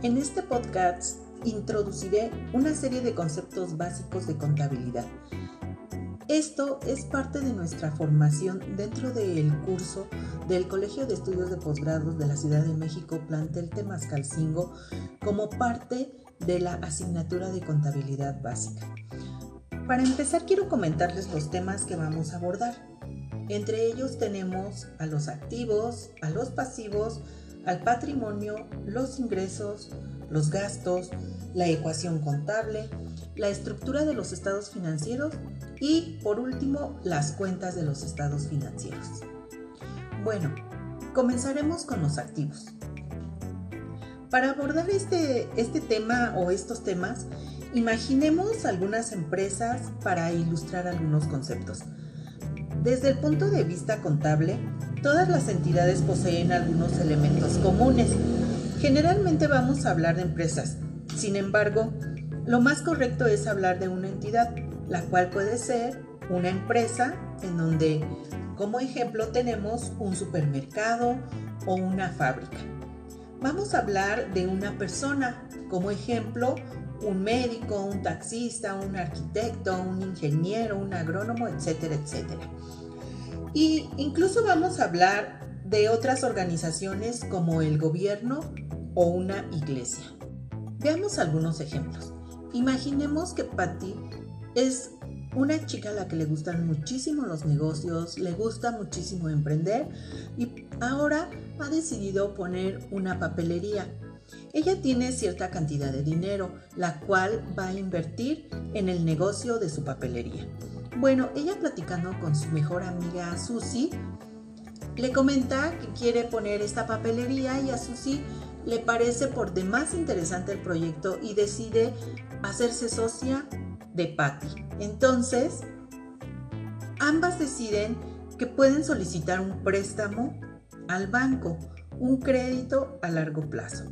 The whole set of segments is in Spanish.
En este podcast introduciré una serie de conceptos básicos de contabilidad. Esto es parte de nuestra formación dentro del curso del Colegio de Estudios de Posgrados de la Ciudad de México, plantel Temascalcingo, como parte de la asignatura de contabilidad básica. Para empezar, quiero comentarles los temas que vamos a abordar. Entre ellos tenemos a los activos, a los pasivos, al patrimonio, los ingresos, los gastos, la ecuación contable, la estructura de los estados financieros y, por último, las cuentas de los estados financieros. Bueno, comenzaremos con los activos. Para abordar este, este tema o estos temas, imaginemos algunas empresas para ilustrar algunos conceptos. Desde el punto de vista contable, todas las entidades poseen algunos elementos comunes. Generalmente vamos a hablar de empresas. Sin embargo, lo más correcto es hablar de una entidad, la cual puede ser una empresa en donde, como ejemplo, tenemos un supermercado o una fábrica. Vamos a hablar de una persona, como ejemplo, un médico, un taxista, un arquitecto, un ingeniero, un agrónomo, etcétera, etcétera. Y incluso vamos a hablar de otras organizaciones como el gobierno o una iglesia. Veamos algunos ejemplos. Imaginemos que Patty es una chica a la que le gustan muchísimo los negocios, le gusta muchísimo emprender y ahora ha decidido poner una papelería. Ella tiene cierta cantidad de dinero, la cual va a invertir en el negocio de su papelería. Bueno, ella platicando con su mejor amiga Susi, le comenta que quiere poner esta papelería y a Susi le parece por demás interesante el proyecto y decide hacerse socia de Patty. Entonces, ambas deciden que pueden solicitar un préstamo al banco, un crédito a largo plazo.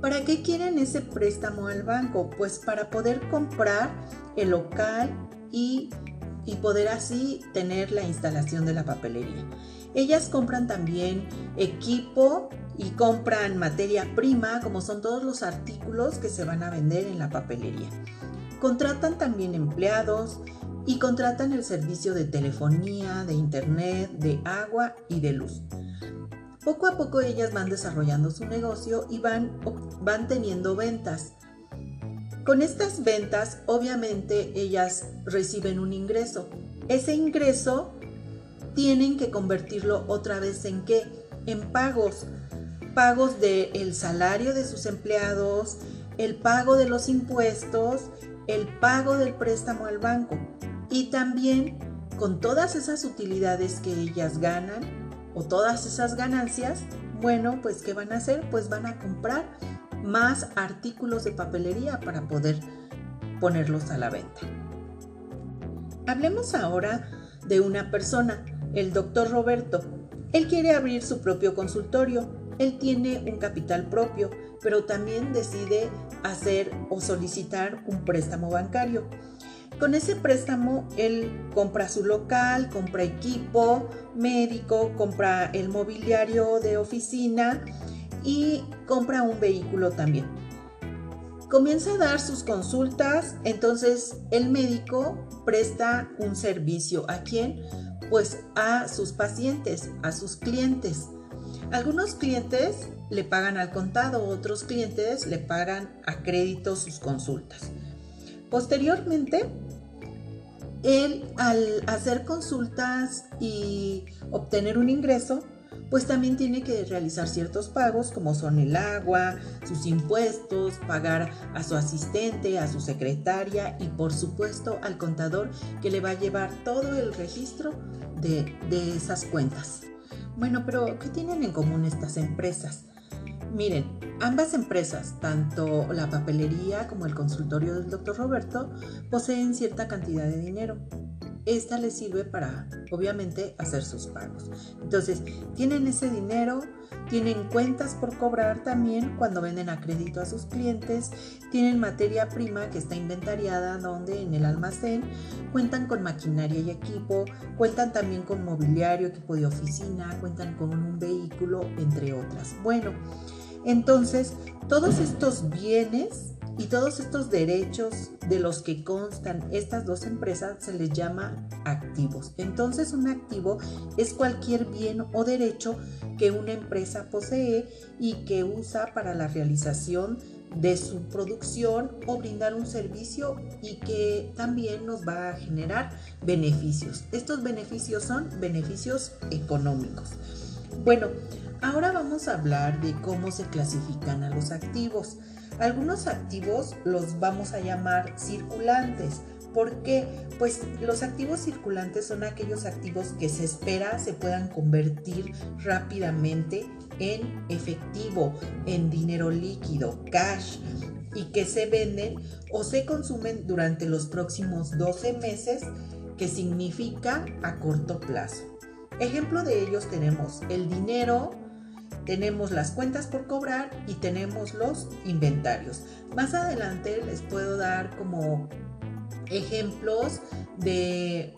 ¿Para qué quieren ese préstamo al banco? Pues para poder comprar el local y, poder así tener la instalación de la papelería. Ellas compran también equipo y compran materia prima, como son todos los artículos que se van a vender en la papelería. Contratan también empleados y contratan el servicio de telefonía, de internet, de agua y de luz. Poco a poco ellas van desarrollando su negocio y van, van teniendo ventas. Con estas ventas, obviamente, ellas reciben un ingreso. Ese ingreso tienen que convertirlo otra vez en qué? En pagos. Pagos del salario de sus empleados, el pago de los impuestos, el pago del préstamo al banco. Y también con todas esas utilidades que ellas ganan, o todas esas ganancias, bueno, pues ¿qué van a hacer? Pues van a comprar más artículos de papelería para poder ponerlos a la venta. Hablemos ahora de una persona, el doctor Roberto. Él quiere abrir su propio consultorio. Él tiene un capital propio, pero también decide hacer o solicitar un préstamo bancario. Con ese préstamo él compra su local, compra equipo médico, compra el mobiliario de oficina y compra un vehículo también. Comienza a dar sus consultas, entonces el médico presta un servicio a quién? Pues a sus pacientes, a sus clientes. Algunos clientes le pagan al contado, otros clientes le pagan a crédito sus consultas. Posteriormente, él al hacer consultas y obtener un ingreso, pues también tiene que realizar ciertos pagos como son el agua, sus impuestos, pagar a su asistente, a su secretaria y por supuesto al contador que le va a llevar todo el registro de, de esas cuentas. Bueno, pero ¿qué tienen en común estas empresas? Miren, ambas empresas, tanto la papelería como el consultorio del doctor Roberto, poseen cierta cantidad de dinero. Esta les sirve para, obviamente, hacer sus pagos. Entonces, tienen ese dinero, tienen cuentas por cobrar también cuando venden a crédito a sus clientes, tienen materia prima que está inventariada donde en el almacén, cuentan con maquinaria y equipo, cuentan también con mobiliario, equipo de oficina, cuentan con un vehículo, entre otras. Bueno, Entonces, todos estos bienes y todos estos derechos de los que constan estas dos empresas se les llama activos. Entonces un activo es cualquier bien o derecho que una empresa posee y que usa para la realización de su producción o brindar un servicio y que también nos va a generar beneficios. Estos beneficios son beneficios económicos. Bueno, ahora vamos a hablar de cómo se clasifican a los activos. Algunos activos los vamos a llamar circulantes. ¿Por qué? Pues los activos circulantes son aquellos activos que se espera se puedan convertir rápidamente en efectivo, en dinero líquido, cash, y que se venden o se consumen durante los próximos 12 meses, que significa a corto plazo. Ejemplo de ellos tenemos el dinero, tenemos las cuentas por cobrar y tenemos los inventarios. Más adelante les puedo dar como ejemplos de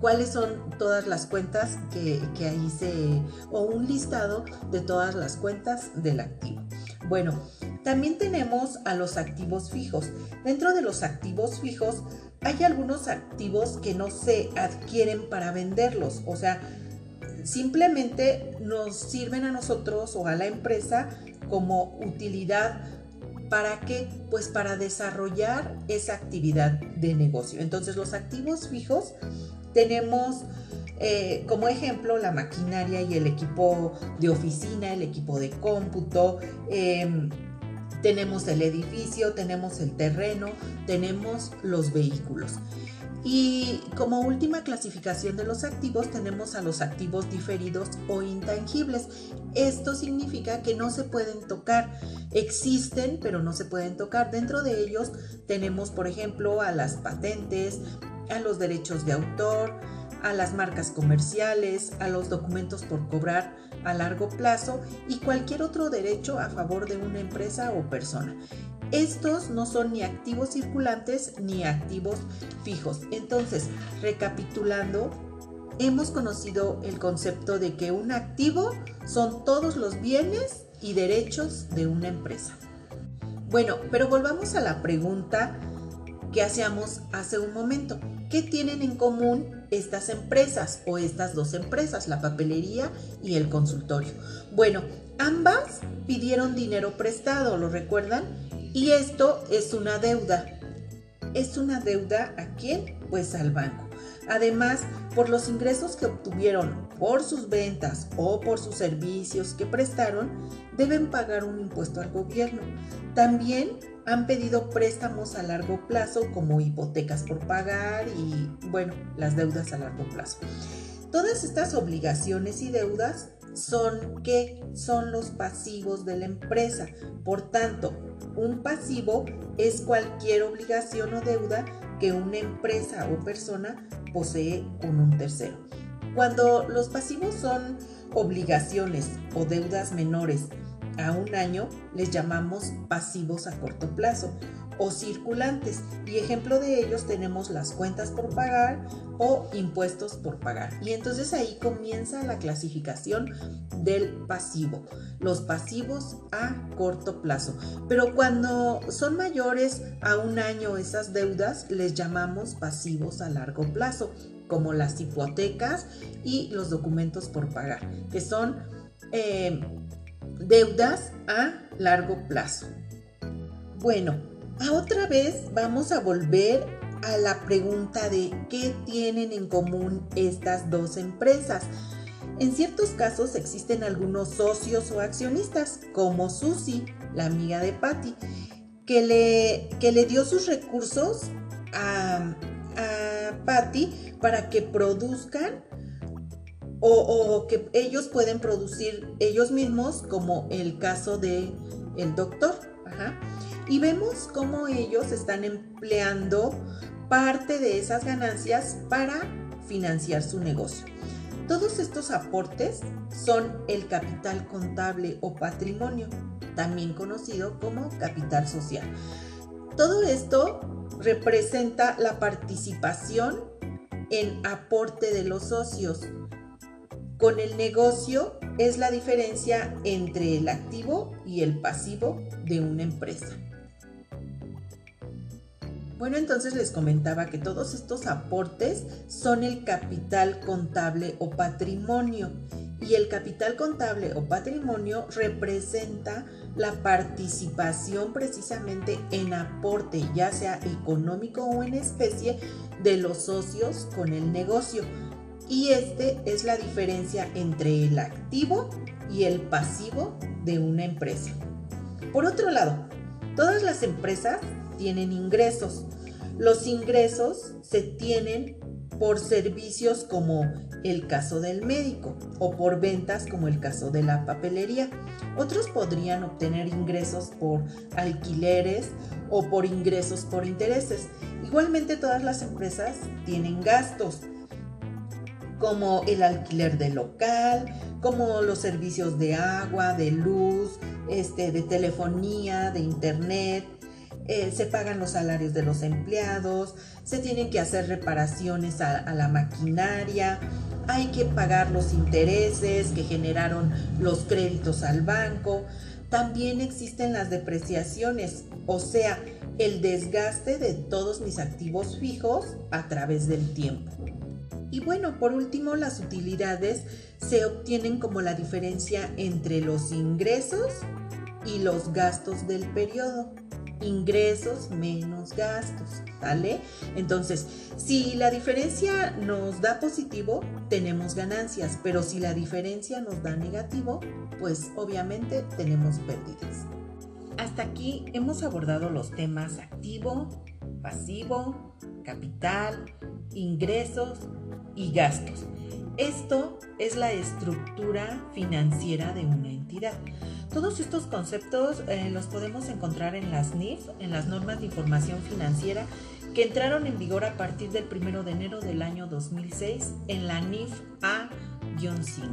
cuáles son todas las cuentas que, ahí se... o un listado de todas las cuentas del activo. Bueno, también tenemos a los activos fijos. Dentro de los activos fijos hay algunos activos que no se adquieren para venderlos, o sea, simplemente nos sirven a nosotros o a la empresa como utilidad ¿Para qué? Pues para desarrollar esa actividad de negocio. Entonces los activos fijos tenemos eh, como ejemplo la maquinaria y el equipo de oficina, el equipo de cómputo. Em, tenemos el edificio, tenemos el terreno, tenemos los vehículos. Y como última clasificación de los activos tenemos a los activos diferidos o intangibles. Esto significa que no se pueden tocar. Existen, pero no se pueden tocar. Dentro de ellos tenemos, por ejemplo, a las patentes, a los derechos de autor, a las marcas comerciales, a los documentos por cobrar a largo plazo y cualquier otro derecho a favor de una empresa o persona. Estos no son ni activos circulantes ni activos fijos. Entonces, recapitulando, hemos conocido el concepto de que un activo son todos los bienes y derechos de una empresa. Bueno, pero volvamos a la pregunta que hacíamos hace un momento. ¿Qué tienen en común estas empresas o estas dos empresas, la papelería y el consultorio? Bueno, ambas pidieron dinero prestado, ¿lo recuerdan? Y esto es una deuda. ¿Es una deuda a quién? Pues al banco. Además, por los ingresos que obtuvieron por sus ventas o por sus servicios que prestaron, deben pagar un impuesto al gobierno. También han pedido préstamos a largo plazo como hipotecas por pagar y, bueno, las deudas a largo plazo. Todas estas obligaciones y deudas son que son los pasivos de la empresa. Por tanto, un pasivo es cualquier obligación o deuda que una empresa o persona posee con un tercero. Cuando los pasivos son obligaciones o deudas menores a un año, les llamamos pasivos a corto plazo o circulantes. Y ejemplo de ellos tenemos las cuentas por pagar o impuestos por pagar. Y entonces ahí comienza la clasificación del pasivo. Los pasivos a corto plazo. Pero cuando son mayores a un año esas deudas, les llamamos pasivos a largo plazo, como las hipotecas y los documentos por pagar, que son eh, deudas a largo plazo. Bueno, otra vez vamos a volver a la pregunta de qué tienen en común estas dos empresas. En ciertos casos existen algunos socios o accionistas, como Susie, la amiga de Patty, que le, que le dio sus recursos a, a Patty para que produzcan o, o, que ellos pueden producir ellos mismos, como el caso de el doctor. Ajá y vemos cómo ellos están empleando parte de esas ganancias para financiar su negocio. Todos estos aportes son el capital contable o patrimonio, también conocido como capital social. Todo esto representa la participación en aporte de los socios Con el negocio es la diferencia entre el activo y el pasivo de una empresa. Bueno, entonces les comentaba que todos estos aportes son el capital contable o patrimonio. Y el capital contable o patrimonio representa la participación precisamente en aporte, ya sea económico o en especie, de los socios con el negocio. Y este es la diferencia entre el activo y el pasivo de una empresa. Por otro lado, todas las empresas tienen ingresos. Los ingresos se tienen por servicios como el caso del médico o por ventas como el caso de la papelería. Otros podrían obtener ingresos por alquileres o por ingresos por intereses. Igualmente todas las empresas tienen gastos como el alquiler del local, como los servicios de agua, de luz, este, de telefonía, de internet, eh, se pagan los salarios de los empleados, se tienen que hacer reparaciones a, la maquinaria, hay que pagar los intereses que generaron los créditos al banco. También existen las depreciaciones, o sea, el desgaste de todos mis activos fijos a través del tiempo. Y bueno, por último, las utilidades se obtienen como la diferencia entre los ingresos y los gastos del periodo ingresos menos gastos, ¿vale? Entonces, si la diferencia nos da positivo, tenemos ganancias, pero si la diferencia nos da negativo, pues obviamente tenemos pérdidas. Hasta aquí hemos abordado los temas activo, pasivo, capital, ingresos y gastos. Esto es la estructura financiera de una entidad. Todos estos conceptos eh, los podemos encontrar en las NIF, en las normas de información financiera, que entraron en vigor a partir del 1 de enero del año 2006 en la NIF A-5.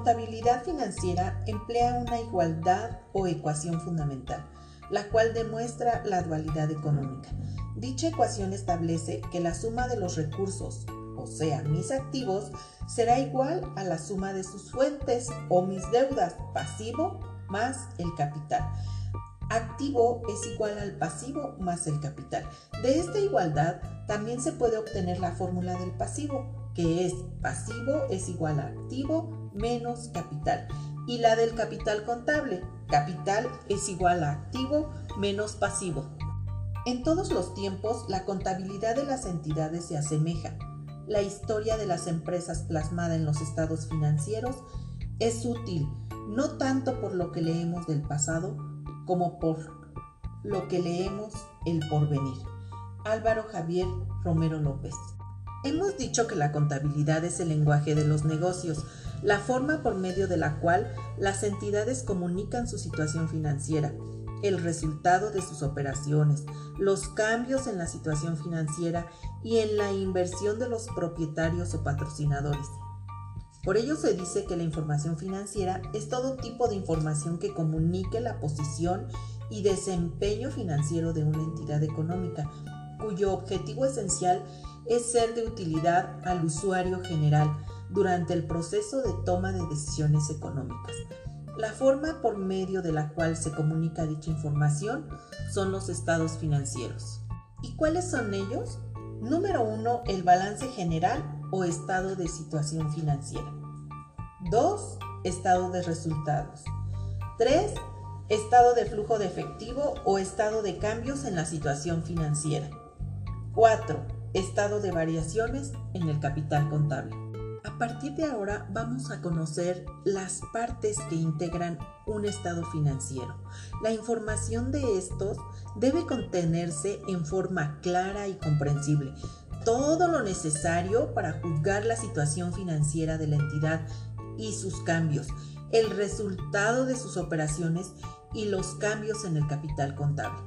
Contabilidad financiera emplea una igualdad o ecuación fundamental la cual demuestra la dualidad económica. Dicha ecuación establece que la suma de los recursos, o sea, mis activos, será igual a la suma de sus fuentes o mis deudas, pasivo más el capital. Activo es igual al pasivo más el capital. De esta igualdad también se puede obtener la fórmula del pasivo, que es pasivo es igual a activo menos capital y la del capital contable. Capital es igual a activo menos pasivo. En todos los tiempos, la contabilidad de las entidades se asemeja. La historia de las empresas plasmada en los estados financieros es útil, no tanto por lo que leemos del pasado, como por lo que leemos el porvenir. Álvaro Javier Romero López. Hemos dicho que la contabilidad es el lenguaje de los negocios, la forma por medio de la cual las entidades comunican su situación financiera, el resultado de sus operaciones, los cambios en la situación financiera y en la inversión de los propietarios o patrocinadores. Por ello se dice que la información financiera es todo tipo de información que comunique la posición y desempeño financiero de una entidad económica, cuyo objetivo esencial es ser de utilidad al usuario general, durante el proceso de toma de decisiones económicas. La forma por medio de la cual se comunica dicha información son los estados financieros. ¿Y cuáles son ellos? Número 1. El balance general o estado de situación financiera. 2. Estado de resultados. 3. Estado de flujo de efectivo o estado de cambios en la situación financiera. 4. Estado de variaciones en el capital contable. A partir de ahora vamos a conocer las partes que integran un estado financiero. La información de estos debe contenerse en forma clara y comprensible. Todo lo necesario para juzgar la situación financiera de la entidad y sus cambios, el resultado de sus operaciones y los cambios en el capital contable.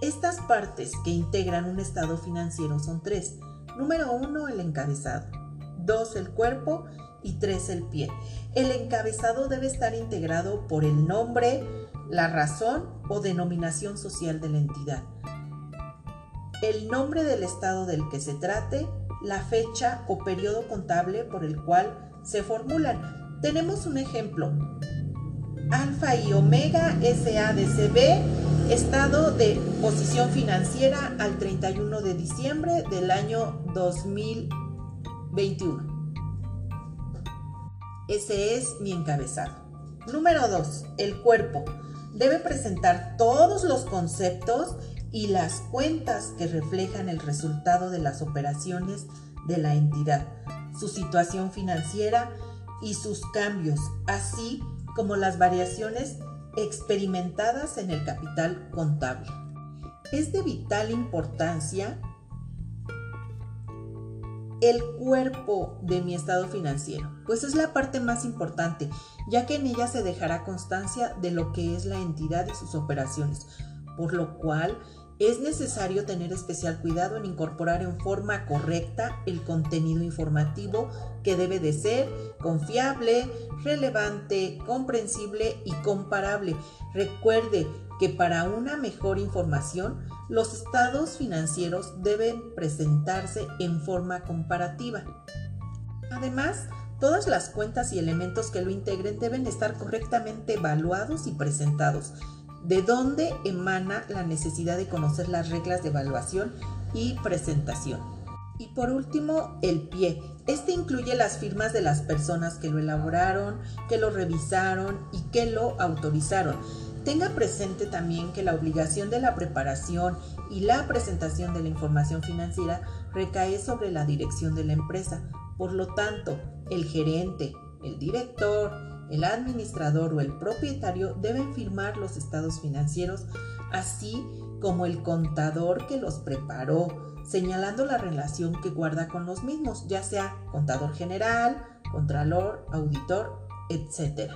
Estas partes que integran un estado financiero son tres. Número uno, el encabezado. 2 el cuerpo y 3 el pie. El encabezado debe estar integrado por el nombre, la razón o denominación social de la entidad, el nombre del estado del que se trate, la fecha o periodo contable por el cual se formulan. Tenemos un ejemplo. Alfa y Omega SADCB, estado de posición financiera al 31 de diciembre del año 2021. Ese es mi encabezado. Número 2. El cuerpo. Debe presentar todos los conceptos y las cuentas que reflejan el resultado de las operaciones de la entidad, su situación financiera y sus cambios, así como las variaciones experimentadas en el capital contable. Es de vital importancia el cuerpo de mi estado financiero, pues es la parte más importante, ya que en ella se dejará constancia de lo que es la entidad y sus operaciones, por lo cual es necesario tener especial cuidado en incorporar en forma correcta el contenido informativo que debe de ser confiable, relevante, comprensible y comparable. Recuerde que para una mejor información, los estados financieros deben presentarse en forma comparativa. Además, todas las cuentas y elementos que lo integren deben estar correctamente evaluados y presentados de dónde emana la necesidad de conocer las reglas de evaluación y presentación. Y por último, el pie. Este incluye las firmas de las personas que lo elaboraron, que lo revisaron y que lo autorizaron. Tenga presente también que la obligación de la preparación y la presentación de la información financiera recae sobre la dirección de la empresa. Por lo tanto, el gerente, el director, el administrador o el propietario deben firmar los estados financieros, así como el contador que los preparó, señalando la relación que guarda con los mismos, ya sea contador general, contralor, auditor, etc.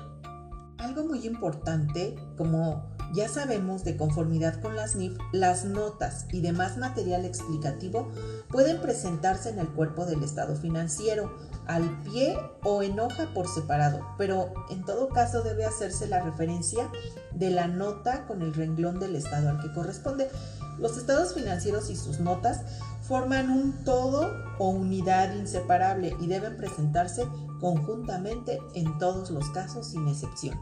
Algo muy importante, como ya sabemos de conformidad con las NIF, las notas y demás material explicativo pueden presentarse en el cuerpo del estado financiero, al pie o en hoja por separado, pero en todo caso debe hacerse la referencia de la nota con el renglón del estado al que corresponde. Los estados financieros y sus notas forman un todo o unidad inseparable y deben presentarse conjuntamente en todos los casos sin excepción.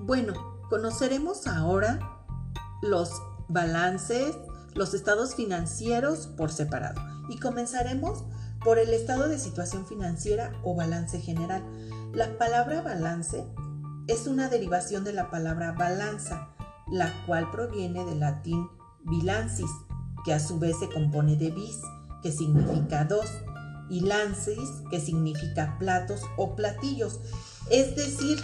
Bueno, conoceremos ahora los balances, los estados financieros por separado y comenzaremos por el estado de situación financiera o balance general. La palabra balance es una derivación de la palabra balanza, la cual proviene del latín bilancis, que a su vez se compone de bis, que significa dos, y lancis, que significa platos o platillos. Es decir,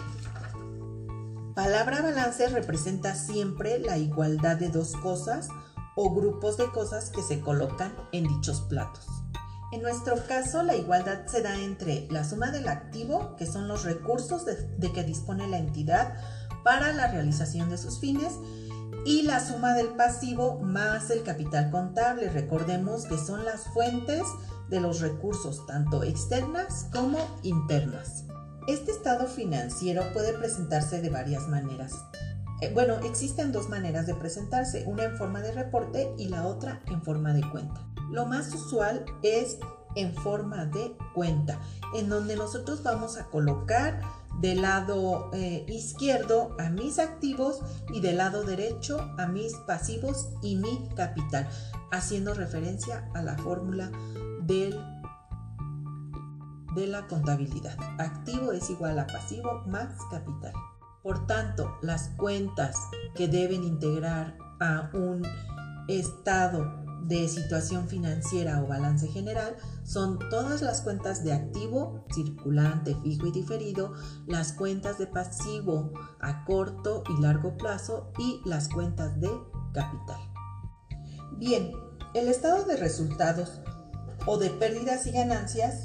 palabra balance representa siempre la igualdad de dos cosas o grupos de cosas que se colocan en dichos platos. En nuestro caso, la igualdad se da entre la suma del activo, que son los recursos de, que dispone la entidad para la realización de sus fines, y la suma del pasivo más el capital contable. Recordemos que son las fuentes de los recursos, tanto externas como internas. Este estado financiero puede presentarse de varias maneras. Eh, bueno, existen dos maneras de presentarse, una en forma de reporte y la otra en forma de cuenta. Lo más usual es en forma de cuenta, en donde nosotros vamos a colocar del lado eh, izquierdo a mis activos y del lado derecho a mis pasivos y mi capital, haciendo referencia a la fórmula de la contabilidad. Activo es igual a pasivo más capital. Por tanto, las cuentas que deben integrar a un estado de situación financiera o balance general son todas las cuentas de activo, circulante, fijo y diferido, las cuentas de pasivo a corto y largo plazo y las cuentas de capital. Bien, el estado de resultados o de pérdidas y ganancias,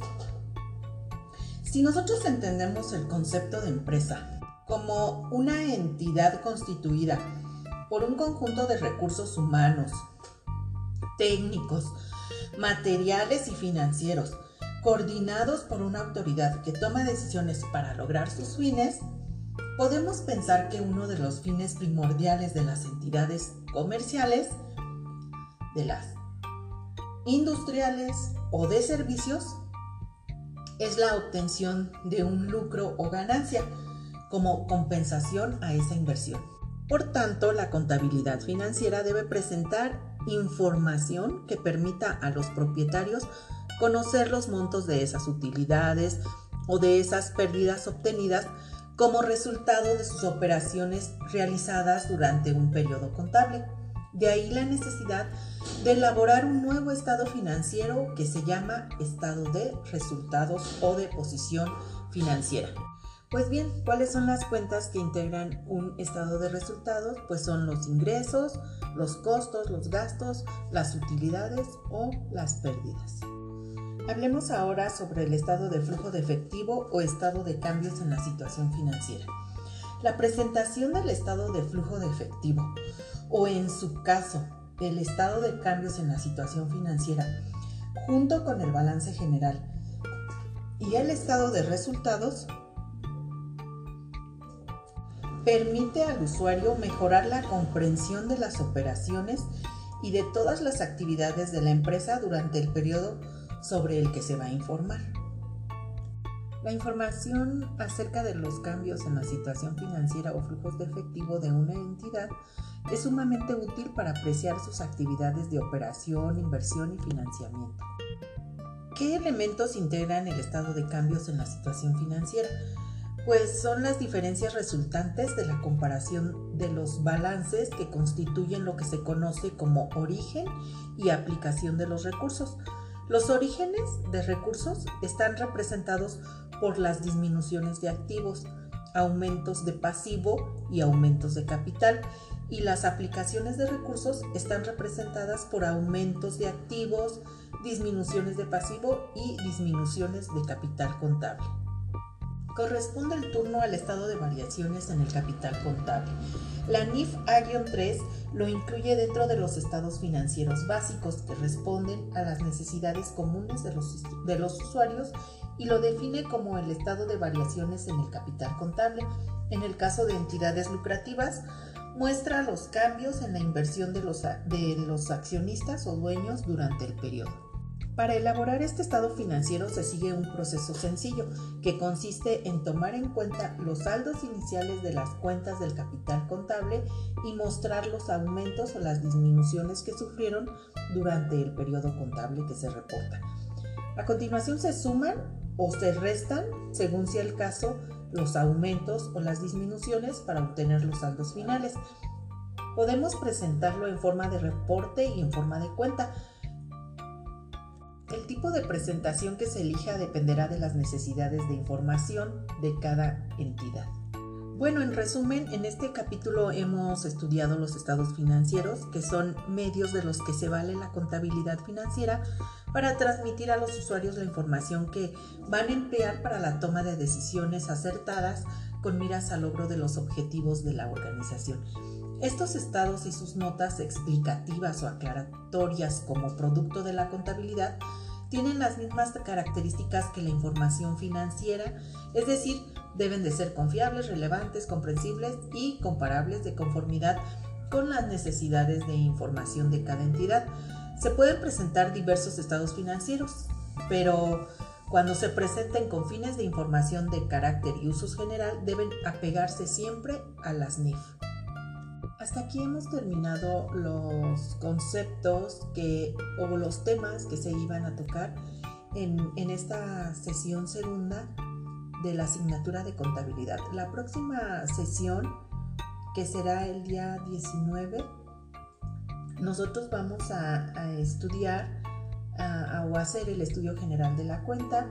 si nosotros entendemos el concepto de empresa como una entidad constituida por un conjunto de recursos humanos, técnicos, materiales y financieros, coordinados por una autoridad que toma decisiones para lograr sus fines, podemos pensar que uno de los fines primordiales de las entidades comerciales, de las industriales o de servicios, es la obtención de un lucro o ganancia como compensación a esa inversión. Por tanto, la contabilidad financiera debe presentar información que permita a los propietarios conocer los montos de esas utilidades o de esas pérdidas obtenidas como resultado de sus operaciones realizadas durante un periodo contable. De ahí la necesidad de elaborar un nuevo estado financiero que se llama estado de resultados o de posición financiera. Pues bien, ¿cuáles son las cuentas que integran un estado de resultados? Pues son los ingresos, los costos, los gastos, las utilidades o las pérdidas. Hablemos ahora sobre el estado de flujo de efectivo o estado de cambios en la situación financiera. La presentación del estado de flujo de efectivo o en su caso el estado de cambios en la situación financiera junto con el balance general y el estado de resultados permite al usuario mejorar la comprensión de las operaciones y de todas las actividades de la empresa durante el periodo sobre el que se va a informar. La información acerca de los cambios en la situación financiera o flujos de efectivo de una entidad es sumamente útil para apreciar sus actividades de operación, inversión y financiamiento. ¿Qué elementos integran el estado de cambios en la situación financiera? Pues son las diferencias resultantes de la comparación de los balances que constituyen lo que se conoce como origen y aplicación de los recursos. Los orígenes de recursos están representados por las disminuciones de activos, aumentos de pasivo y aumentos de capital, y las aplicaciones de recursos están representadas por aumentos de activos, disminuciones de pasivo y disminuciones de capital contable. Corresponde el turno al estado de variaciones en el capital contable. La NIF-3 lo incluye dentro de los estados financieros básicos que responden a las necesidades comunes de los, de los usuarios y lo define como el estado de variaciones en el capital contable. En el caso de entidades lucrativas, muestra los cambios en la inversión de los, de los accionistas o dueños durante el periodo. Para elaborar este estado financiero se sigue un proceso sencillo que consiste en tomar en cuenta los saldos iniciales de las cuentas del capital contable y mostrar los aumentos o las disminuciones que sufrieron durante el periodo contable que se reporta. A continuación se suman o se restan, según sea el caso, los aumentos o las disminuciones para obtener los saldos finales. Podemos presentarlo en forma de reporte y en forma de cuenta. El tipo de presentación que se elija dependerá de las necesidades de información de cada entidad. Bueno, en resumen, en este capítulo hemos estudiado los estados financieros, que son medios de los que se vale la contabilidad financiera para transmitir a los usuarios la información que van a emplear para la toma de decisiones acertadas con miras al logro de los objetivos de la organización. Estos estados y sus notas explicativas o aclaratorias como producto de la contabilidad tienen las mismas características que la información financiera, es decir, deben de ser confiables, relevantes, comprensibles y comparables de conformidad con las necesidades de información de cada entidad. Se pueden presentar diversos estados financieros, pero cuando se presenten con fines de información de carácter y usos general deben apegarse siempre a las NIF. Hasta aquí hemos terminado los conceptos que, o los temas que se iban a tocar en, en esta sesión segunda de la asignatura de contabilidad. La próxima sesión, que será el día 19, nosotros vamos a, estudiar o hacer el estudio general de la cuenta.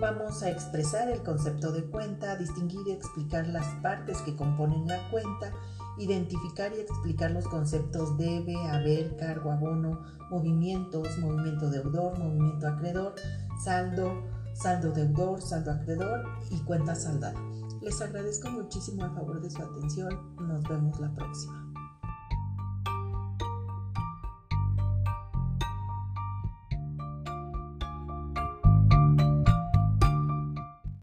Vamos a expresar el concepto de cuenta, distinguir y explicar las partes que componen la cuenta, identificar y explicar los conceptos debe, haber, cargo, abono, movimientos, movimiento deudor, movimiento acreedor, saldo, saldo deudor, saldo acreedor y cuenta saldada. Les agradezco muchísimo el favor de su atención. Nos vemos la próxima.